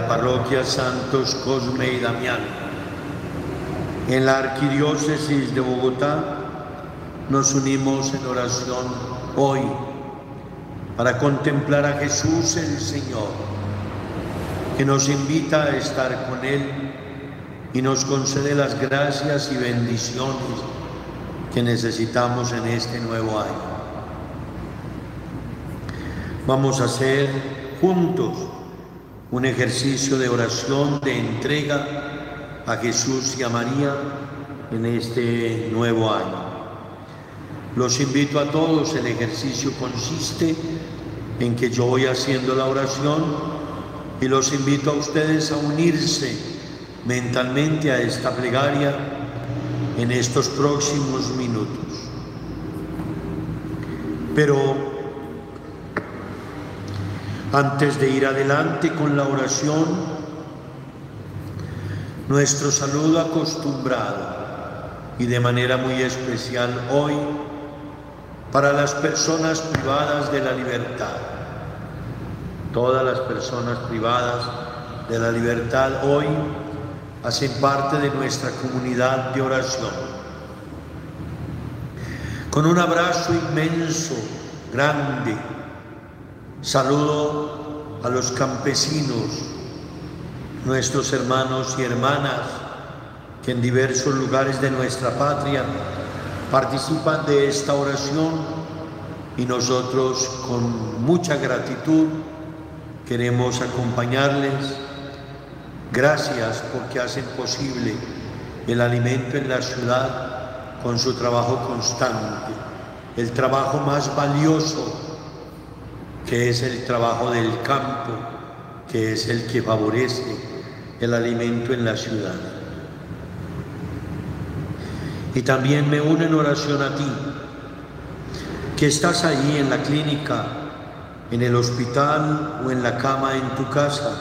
la parroquia Santos Cosme y Damián, en la arquidiócesis de Bogotá, nos unimos en oración hoy para contemplar a Jesús el Señor, que nos invita a estar con Él y nos concede las gracias y bendiciones que necesitamos en este nuevo año. Vamos a hacer juntos un ejercicio de oración, de entrega a Jesús y a María en este nuevo año. Los invito a todos, el ejercicio consiste en que yo voy haciendo la oración y los invito a ustedes a unirse mentalmente a esta plegaria en estos próximos minutos. Pero antes de ir adelante con la oración, nuestro saludo acostumbrado y de manera muy especial hoy para las personas privadas de la libertad. Todas las personas privadas de la libertad hoy hacen parte de nuestra comunidad de oración. Con un abrazo inmenso, grande, Saludo a los campesinos, nuestros hermanos y hermanas que en diversos lugares de nuestra patria participan de esta oración y nosotros con mucha gratitud queremos acompañarles. Gracias porque hacen posible el alimento en la ciudad con su trabajo constante, el trabajo más valioso que es el trabajo del campo, que es el que favorece el alimento en la ciudad. Y también me uno en oración a ti, que estás ahí en la clínica, en el hospital o en la cama en tu casa,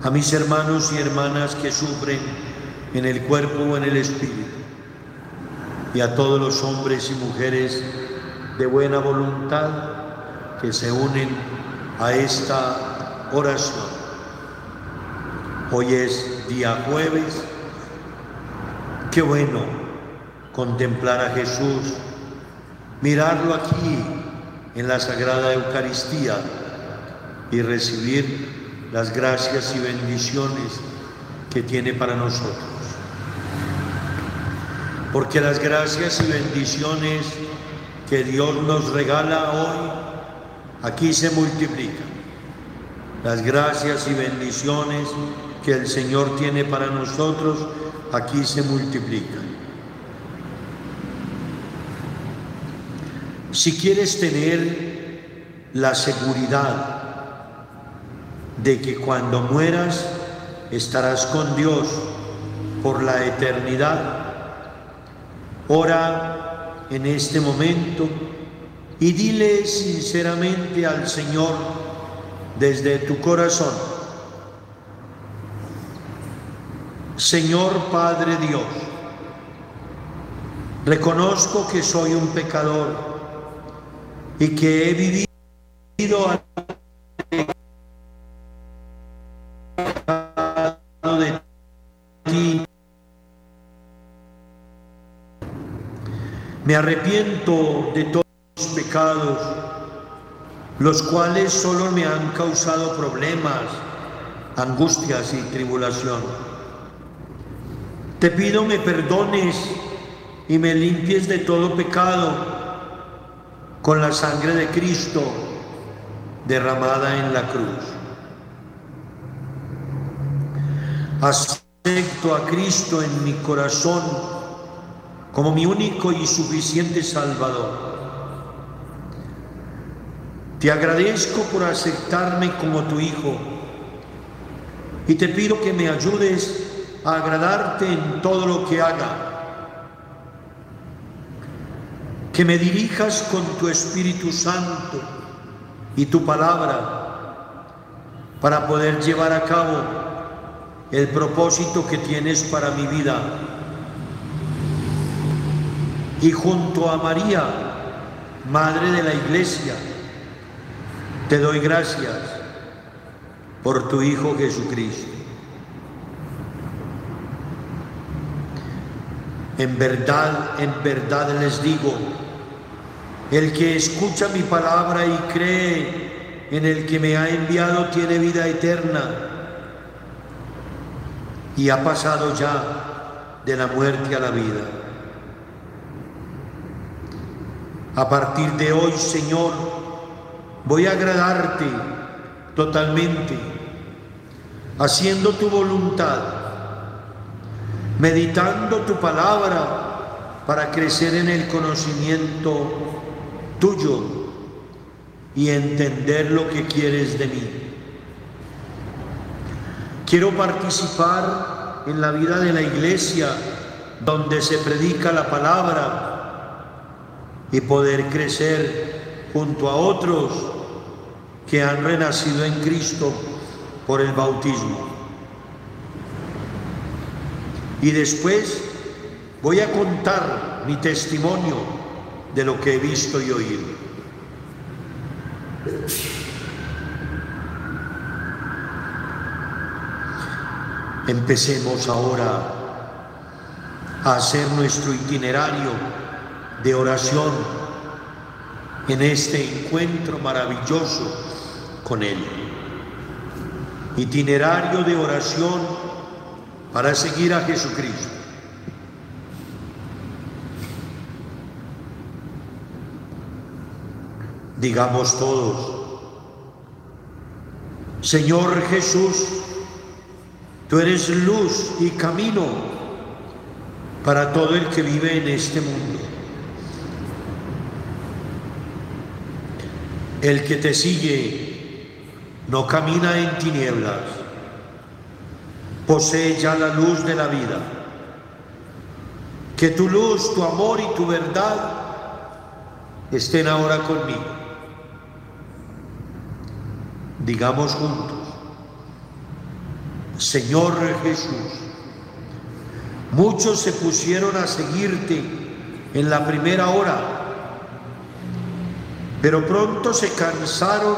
a mis hermanos y hermanas que sufren en el cuerpo o en el espíritu, y a todos los hombres y mujeres de buena voluntad que se unen a esta oración. Hoy es día jueves. Qué bueno contemplar a Jesús, mirarlo aquí en la Sagrada Eucaristía y recibir las gracias y bendiciones que tiene para nosotros. Porque las gracias y bendiciones que Dios nos regala hoy aquí se multiplican. Las gracias y bendiciones que el Señor tiene para nosotros aquí se multiplican. Si quieres tener la seguridad de que cuando mueras estarás con Dios por la eternidad. Ora en este momento y dile sinceramente al Señor desde tu corazón, Señor Padre Dios, reconozco que soy un pecador y que he vivido ti. Me arrepiento de todos los los cuales solo me han causado problemas, angustias y tribulación. Te pido me perdones y me limpies de todo pecado con la sangre de Cristo derramada en la cruz. Acepto a Cristo en mi corazón como mi único y suficiente Salvador. Te agradezco por aceptarme como tu Hijo y te pido que me ayudes a agradarte en todo lo que haga. Que me dirijas con tu Espíritu Santo y tu palabra para poder llevar a cabo el propósito que tienes para mi vida. Y junto a María, Madre de la Iglesia, te doy gracias por tu Hijo Jesucristo. En verdad, en verdad les digo, el que escucha mi palabra y cree en el que me ha enviado tiene vida eterna y ha pasado ya de la muerte a la vida. A partir de hoy, Señor, voy a agradarte totalmente, haciendo tu voluntad meditando tu palabra para crecer en el conocimiento tuyo y entender lo que quieres de mí. Quiero participar en la vida de la iglesia donde se predica la palabra y poder crecer junto a otros que han renacido en Cristo por el bautismo y después voy a contar mi testimonio de lo que he visto y oído. Empecemos ahora a hacer nuestro itinerario de oración en este encuentro maravilloso con Él. Itinerario de oración para seguir a Jesucristo. Digamos todos, Señor Jesús, tú eres luz y camino para todo el que vive en este mundo. El que te sigue no camina en tinieblas posee ya la luz de la vida. Que tu luz, tu amor y tu verdad estén ahora conmigo. Digamos juntos, Señor Jesús, muchos se pusieron a seguirte en la primera hora, pero pronto se cansaron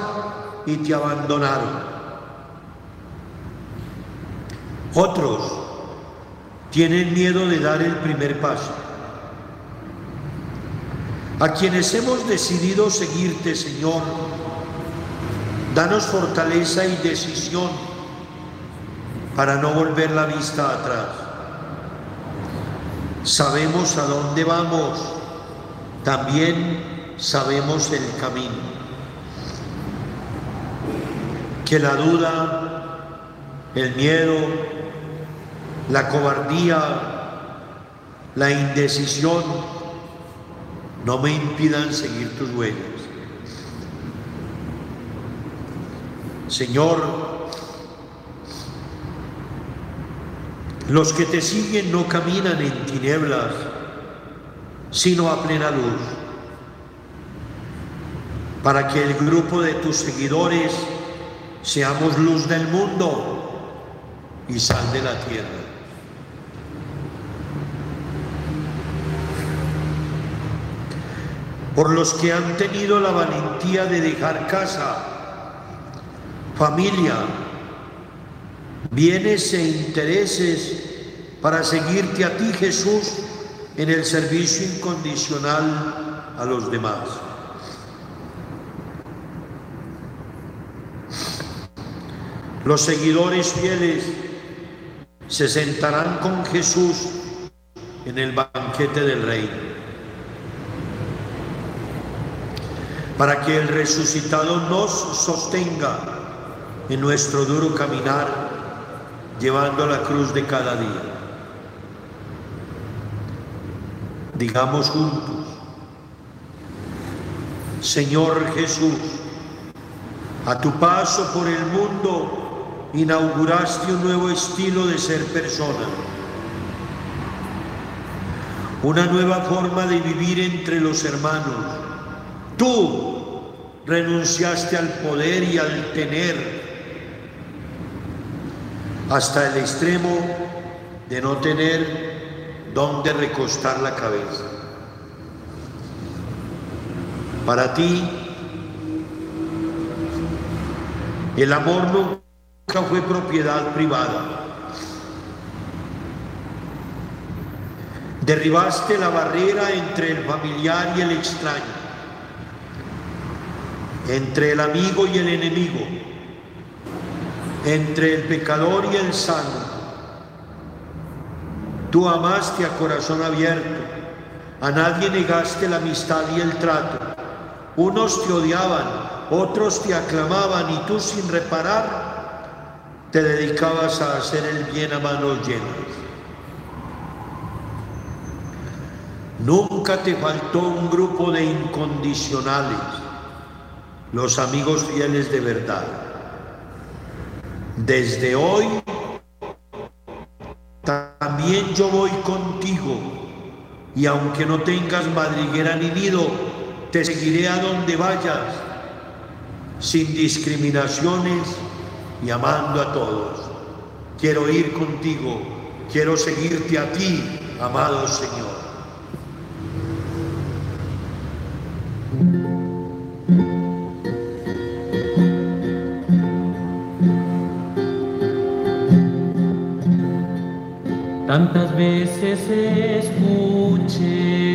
y te abandonaron. Otros tienen miedo de dar el primer paso. A quienes hemos decidido seguirte, Señor, danos fortaleza y decisión para no volver la vista atrás. Sabemos a dónde vamos, también sabemos el camino. Que la duda, el miedo, la cobardía, la indecisión no me impidan seguir tus huellas. Señor, Los que te siguen no caminan en tinieblas, sino a plena luz, para que el grupo de tus seguidores seamos luz del mundo y sal de la tierra. Por los que han tenido la valentía de dejar casa, familia, bienes e intereses para seguirte a ti, Jesús, en el servicio incondicional a los demás. Los seguidores fieles se sentarán con Jesús en el banquete del rey, para que el resucitado nos sostenga en nuestro duro caminar, llevando la cruz de cada día. Digamos juntos, Señor Jesús, a tu paso por el mundo, inauguraste un nuevo estilo de ser persona, una nueva forma de vivir entre los hermanos. Tú renunciaste al poder y al tener hasta el extremo de no tener dónde recostar la cabeza. Para ti, el amor no fue propiedad privada. Derribaste la barrera entre el familiar y el extraño, entre el amigo y el enemigo, entre el pecador y el santo. Tú amaste a corazón abierto, a nadie negaste la amistad y el trato. Unos te odiaban, otros te aclamaban y tú sin reparar te dedicabas a hacer el bien a manos llenas. Nunca te faltó un grupo de incondicionales, los amigos fieles de verdad. Desde hoy también yo voy contigo y aunque no tengas madriguera ni nido, te seguiré a donde vayas, sin discriminaciones y amando a todos. Quiero ir contigo, quiero seguirte a ti, amado Señor. Tantas veces escuché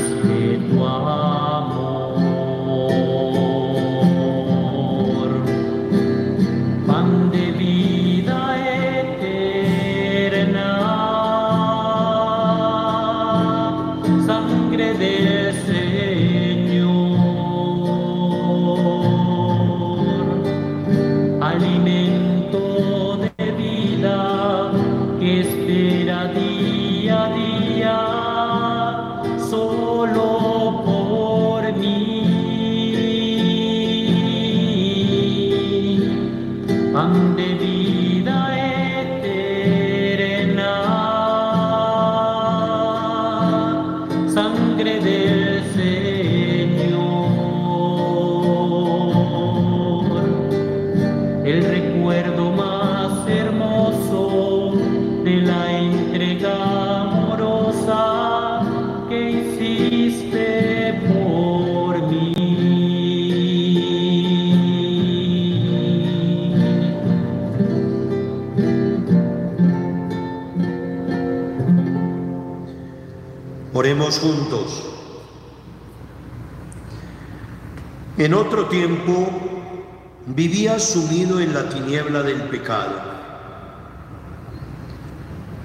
llenas Oremos juntos. En otro tiempo vivía sumido en la tiniebla del pecado.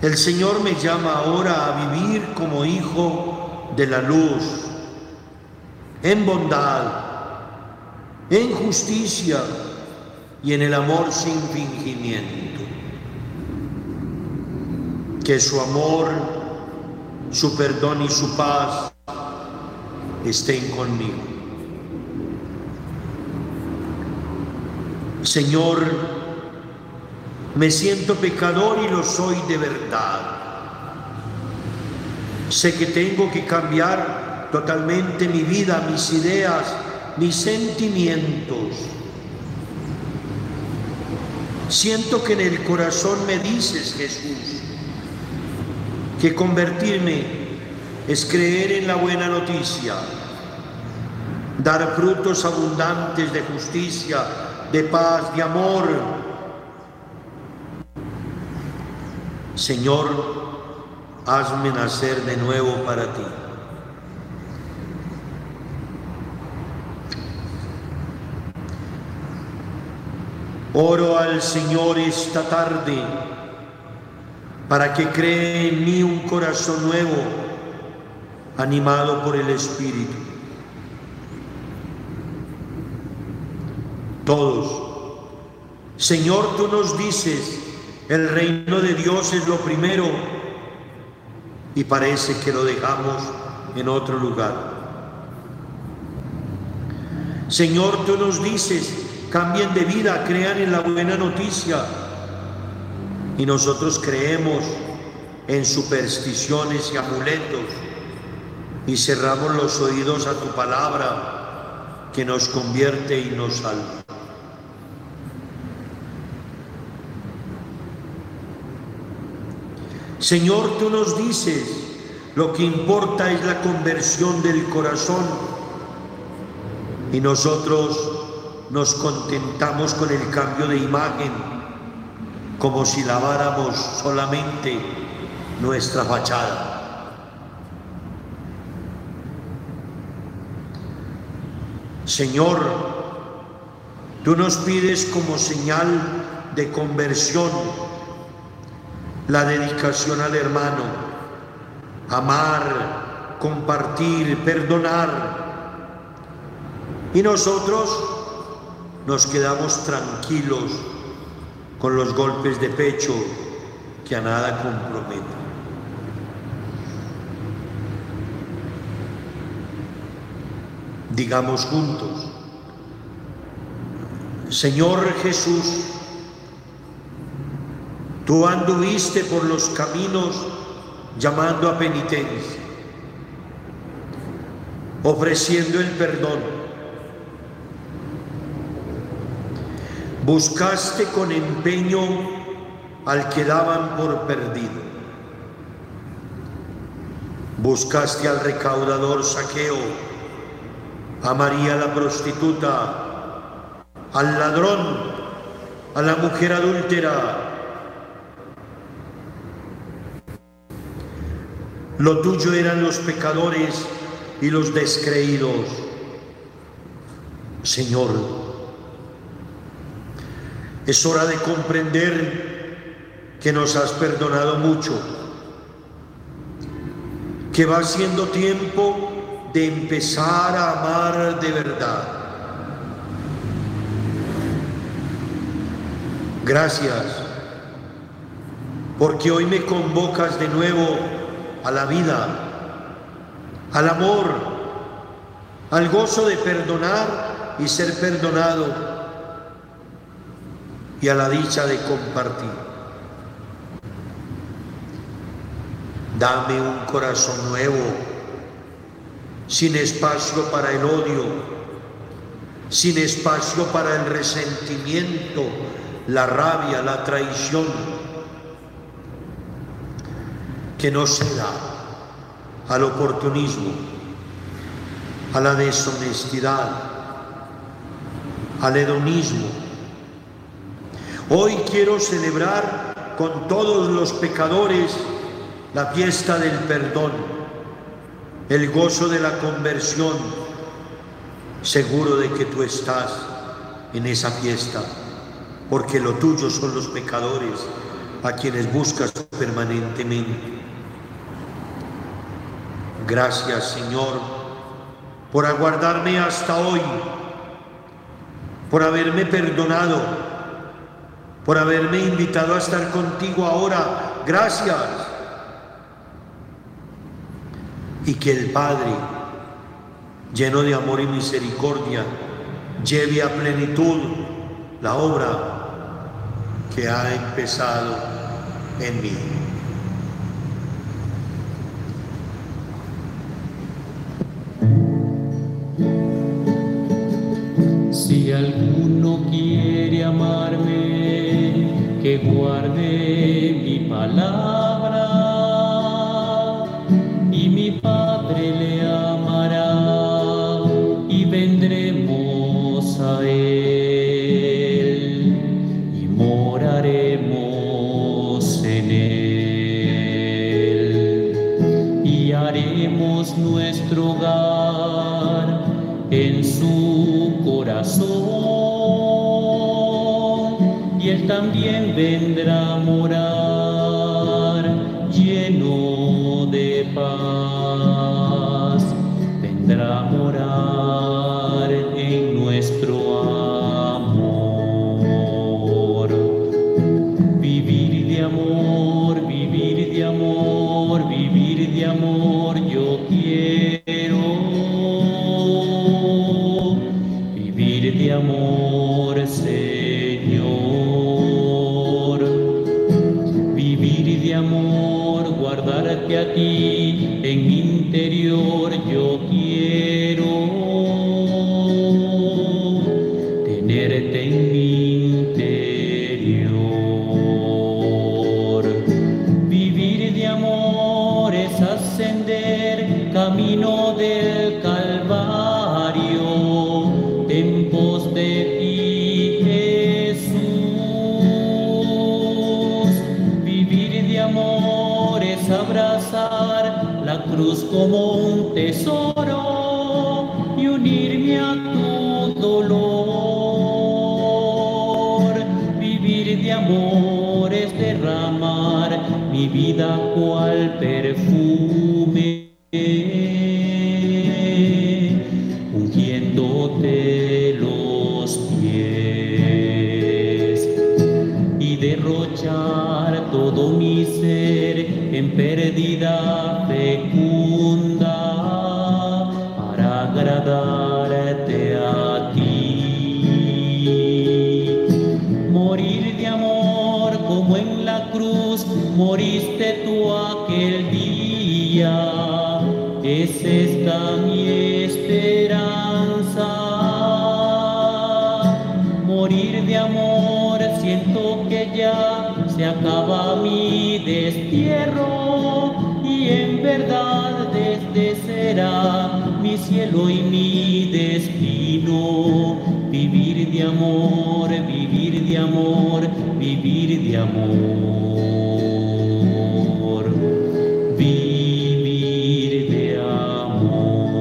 El Señor me llama ahora a vivir como hijo de la luz, en bondad, en justicia y en el amor sin fingimiento. Que su amor, su perdón y su paz estén conmigo. Señor, me siento pecador y lo soy de verdad. Sé que tengo que cambiar totalmente mi vida, mis ideas, mis sentimientos. Siento que en el corazón me dices, Jesús, que convertirme es creer en la buena noticia, dar frutos abundantes de justicia, de paz, de amor. Señor, hazme nacer de nuevo para ti. Oro al Señor esta tarde para que cree en mí un corazón nuevo, animado por el Espíritu. Todos. Señor, tú nos dices, el reino de Dios es lo primero y parece que lo dejamos en otro lugar. Señor, tú nos dices, cambien de vida, crean en la buena noticia. Y nosotros creemos en supersticiones y amuletos. Y cerramos los oídos a tu palabra que nos convierte y nos salva. Señor, tú nos dices, lo que importa es la conversión del corazón. Y nosotros nos contentamos con el cambio de imagen como si laváramos solamente nuestra fachada. Señor, tú nos pides como señal de conversión la dedicación al hermano, amar, compartir, perdonar. Y nosotros nos quedamos tranquilos con los golpes de pecho que a nada comprometen. Digamos juntos, Señor Jesús, tú anduviste por los caminos llamando a penitencia. ofreciendo el perdón. Buscaste con empeño al que daban por perdido. Buscaste al recaudador saqueo, a María la prostituta, al ladrón, a la mujer adúltera. Lo tuyo eran los pecadores y los descreídos. Señor, es hora de comprender que nos has perdonado mucho, que va siendo tiempo de empezar a amar de verdad. Gracias, porque hoy me convocas de nuevo a la vida al amor, al gozo de perdonar y ser perdonado y a la dicha de compartir. Dame un corazón nuevo, sin espacio para el odio, sin espacio para el resentimiento, la rabia, la traición, que no se da al oportunismo, a la deshonestidad, al hedonismo. Hoy quiero celebrar con todos los pecadores la fiesta del perdón, el gozo de la conversión, seguro de que tú estás en esa fiesta, porque lo tuyo son los pecadores a quienes buscas permanentemente. Gracias Señor por aguardarme hasta hoy, por haberme perdonado, por haberme invitado a estar contigo ahora. Gracias. Y que el Padre, lleno de amor y misericordia, lleve a plenitud la obra que ha empezado en mí. Y mi Padre le amará y vendremos a él y moraremos en él y haremos nuestro hogar en su corazón y Él también vendrá a morar cruz como un tesoro y unirme a tu dolor. Vivir de amor es derramar mi vida cual perfume, ungiéndote los pies y derrochar todo mi ser en pérdida cielo y mi destino. Vivir de amor, vivir de amor, vivir de amor. Vivir de amor.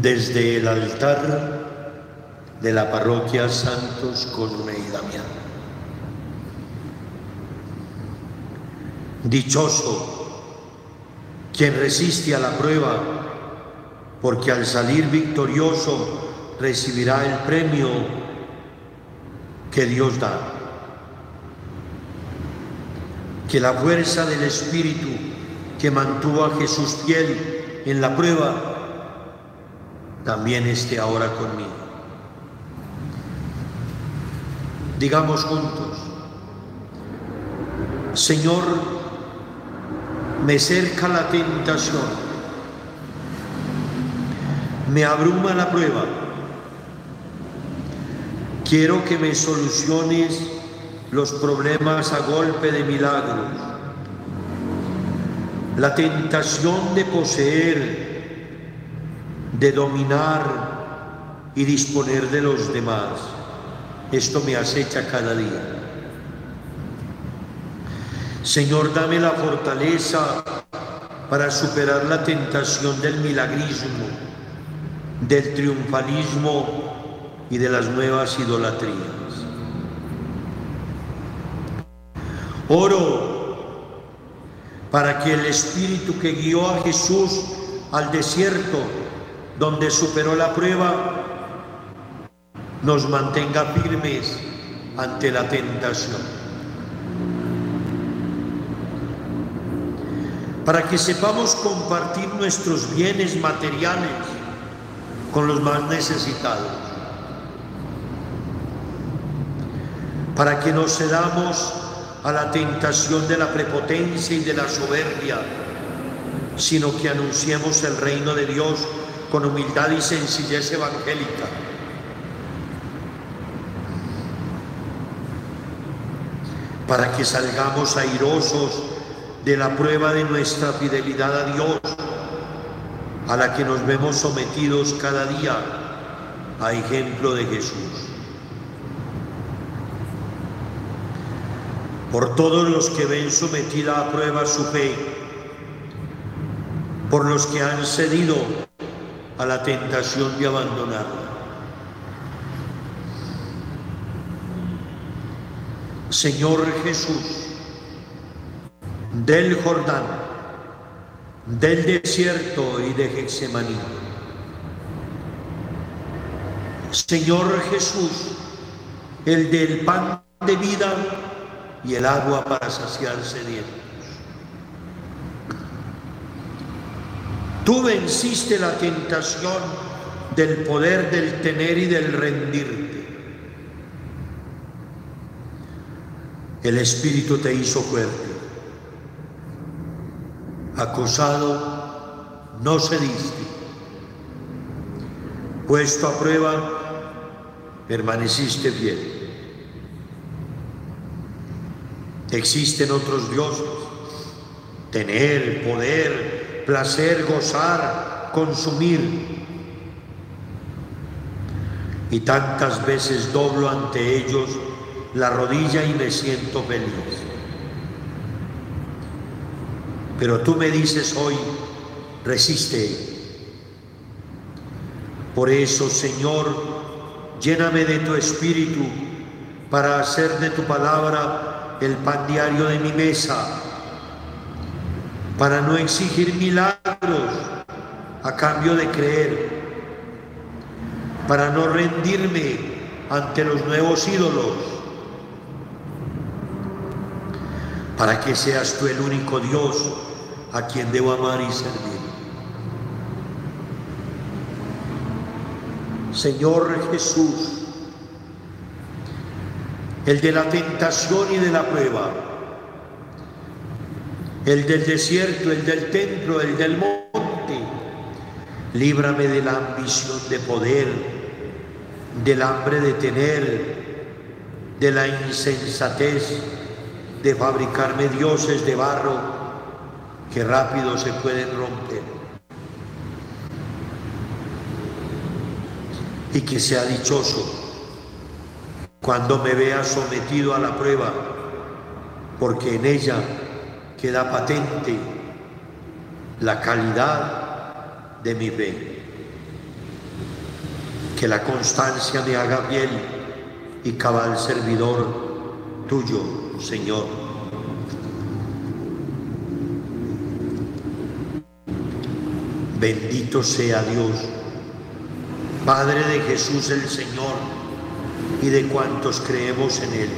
Desde el altar de la parroquia Santos Cosme y Damián. Dichoso quien resiste a la prueba, porque al salir victorioso recibirá el premio que Dios da. Que la fuerza del Espíritu que mantuvo a Jesús fiel en la prueba también esté ahora conmigo. Digamos juntos, Señor, me cerca la tentación, me abruma la prueba. Quiero que me soluciones los problemas a golpe de milagros. La tentación de poseer, de dominar y disponer de los demás. Esto me acecha cada día. Señor, dame la fortaleza para superar la tentación del milagrismo, del triunfalismo y de las nuevas idolatrías. Oro para que el Espíritu que guió a Jesús al desierto, donde superó la prueba, nos mantenga firmes ante la tentación. Para que sepamos compartir nuestros bienes materiales con los más necesitados, para que no cedamos a la tentación de la prepotencia y de la soberbia, sino que anunciemos el reino de Dios con humildad y sencillez evangélica. Para que salgamos airosos de la prueba de nuestra fidelidad a Dios, a la que nos vemos sometidos cada día a ejemplo de Jesús. Por todos los que ven sometida a prueba su fe, por los que han cedido a la tentación de abandonarla. Señor Jesús, del Jordán, del desierto y de Gexemaní. Señor Jesús, el del pan de vida y el agua para saciar sedientos. Tú venciste la tentación del poder del tener y del rendirte. El Espíritu te hizo fuerte acosado, no cediste. Puesto a prueba, permaneciste fiel. Existen otros dioses, tener, poder, placer, gozar, consumir. Y tantas veces doblo ante ellos la rodilla y me siento feliz. Pero tú me dices hoy, resiste. Por eso, Señor, lléname de tu espíritu para hacer de tu palabra el pan diario de mi mesa, para no exigir milagros a cambio de creer, para no rendirme ante los nuevos ídolos, para que seas tú el único Dios a quien debo amar y servir. Señor Jesús, el de la tentación y de la prueba, el del desierto, el del templo, el del monte, Líbrame de la ambición de poder, del hambre de tener, de la insensatez de fabricarme dioses de barro que rápido se pueden romper. Y que sea dichoso cuando me vea sometido a la prueba, porque en ella queda patente la calidad de mi fe. Que la constancia me haga fiel y cabal servidor tuyo, Señor. Bendito sea Dios, Padre de Jesús el Señor y de cuantos creemos en Él.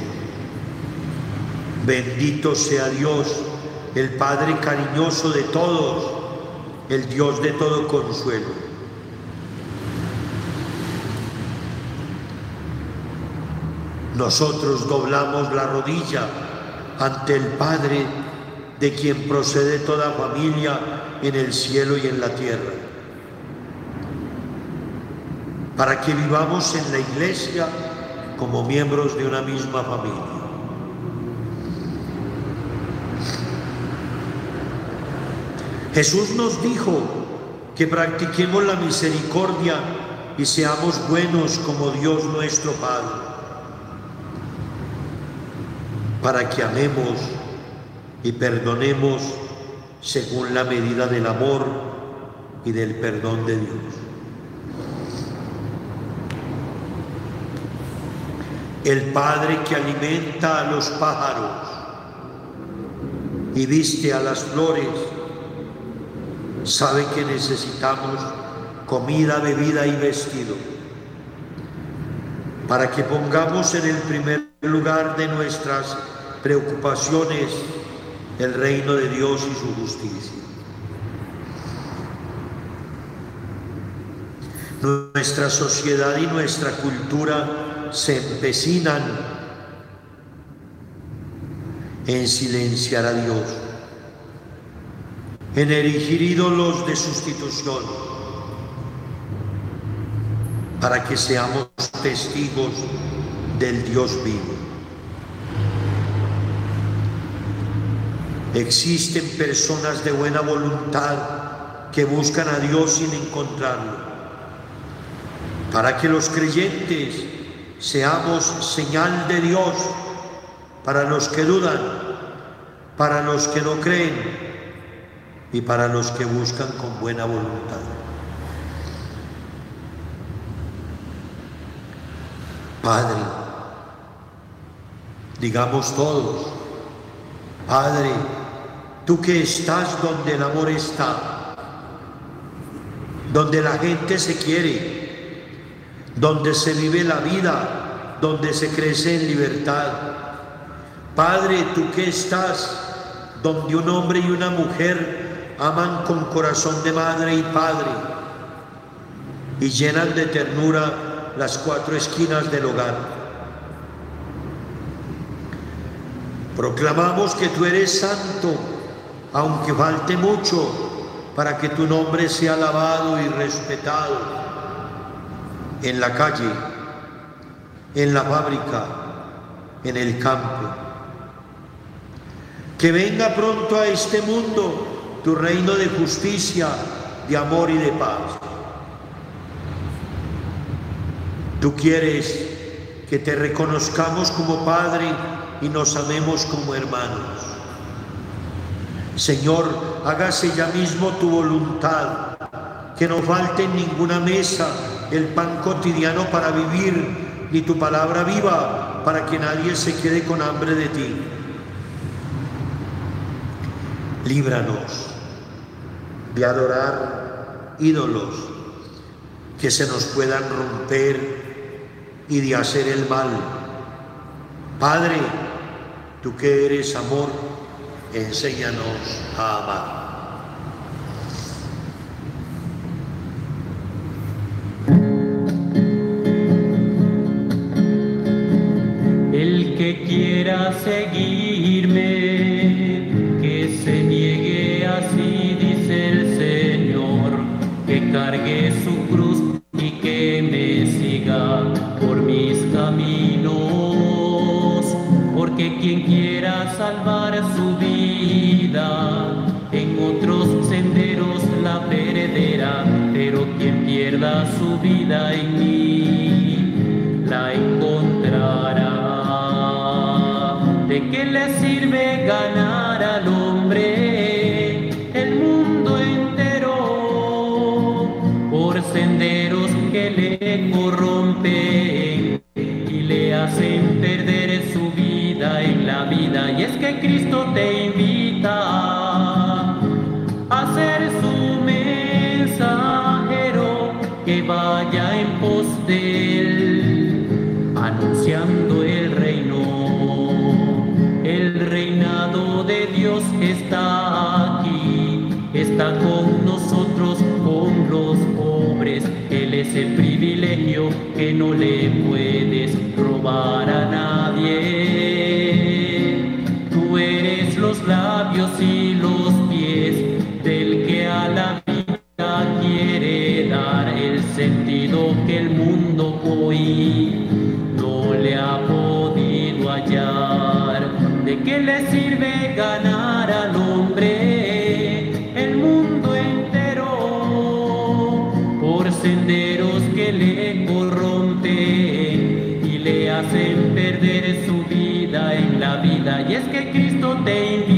Bendito sea Dios, el Padre cariñoso de todos el Dios de todo consuelo. Nosotros doblamos la rodilla ante el Padre de quien procede toda familia en el cielo y en la tierra, para que vivamos en la iglesia como miembros de una misma familia. Jesús nos dijo que practiquemos la misericordia y seamos buenos como Dios nuestro Padre, para que amemos y perdonemos según la medida del amor y del perdón de Dios. El Padre que alimenta a los pájaros y viste a las flores, sabe que necesitamos comida, bebida y vestido, para que pongamos en el primer lugar de nuestras preocupaciones el reino de Dios y su justicia. Nuestra sociedad y nuestra cultura se empecinan en silenciar a Dios en erigir ídolos de sustitución, para que seamos testigos del Dios vivo. Existen personas de buena voluntad que buscan a Dios sin encontrarlo, para que los creyentes seamos señal de Dios para los que dudan, para los que no creen, y para los que buscan con buena voluntad. Padre, digamos todos, Padre, tú que estás donde el amor está, donde la gente se quiere, donde se vive la vida, donde se crece en libertad. Padre, tú que estás donde un hombre y una mujer aman con corazón de madre y padre y llenan de ternura las cuatro esquinas del hogar. Proclamamos que tú eres santo, aunque falte mucho para que tu nombre sea alabado y respetado en la calle, en la fábrica, en el campo. Que venga pronto a este mundo tu reino de justicia, de amor y de paz. Tú quieres que te reconozcamos como Padre y nos amemos como hermanos. Señor, hágase ya mismo tu voluntad, que no falte en ninguna mesa el pan cotidiano para vivir, ni tu palabra viva, para que nadie se quede con hambre de ti. Líbranos de adorar ídolos que se nos puedan romper y de hacer el mal. Padre, tú que eres amor, enséñanos a amar. El que quiera seguirme, salvar su vida. En otros senderos la perderá, pero quien pierda su vida en mí, la encontrará. ¿De qué le sirve ganar? Que Cristo te invita vaya en pos anunciando el reino. El reinado de Dios está aquí, está con nosotros, con los pobres. Él es el privilegio que no le puedes robar a sentido que el mundo hoy no le ha podido hallar. ¿De qué le sirve ganar al hombre el mundo entero por senderos que le corrompen y le hacen perder su vida en la vida? Y es que Cristo te invita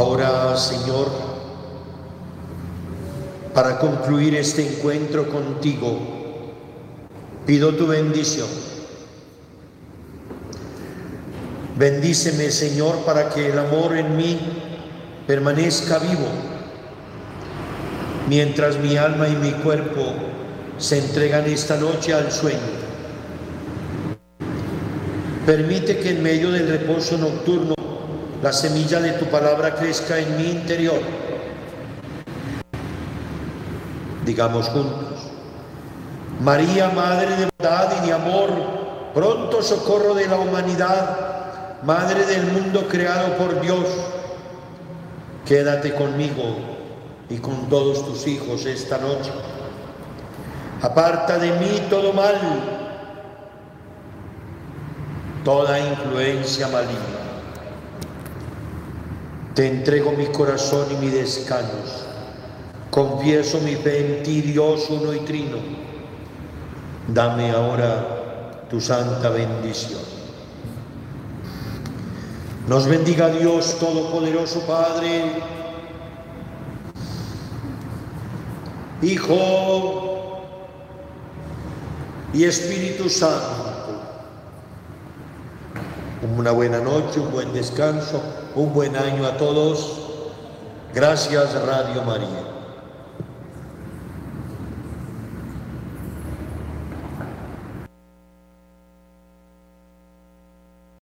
Ahora, Señor, para concluir este encuentro contigo, pido tu bendición. Bendíceme, Señor, para que el amor en mí permanezca vivo, mientras mi alma y mi cuerpo se entregan esta noche al sueño. Permite que en medio del reposo nocturno la semilla de tu palabra crezca en mi interior. Digamos juntos, María, Madre de bondad y de amor, pronto socorro de la humanidad, Madre del mundo creado por Dios, Quédate conmigo y con todos tus hijos esta noche. Aparta de mí todo mal, toda influencia maligna. Te entrego mi corazón y mi descanso. Confieso mi fe en ti, Dios uno y trino. Dame ahora tu santa bendición. Nos bendiga Dios Todopoderoso Padre, Hijo y Espíritu Santo. Una buena noche, un buen descanso, un buen año a todos. Gracias Radio María.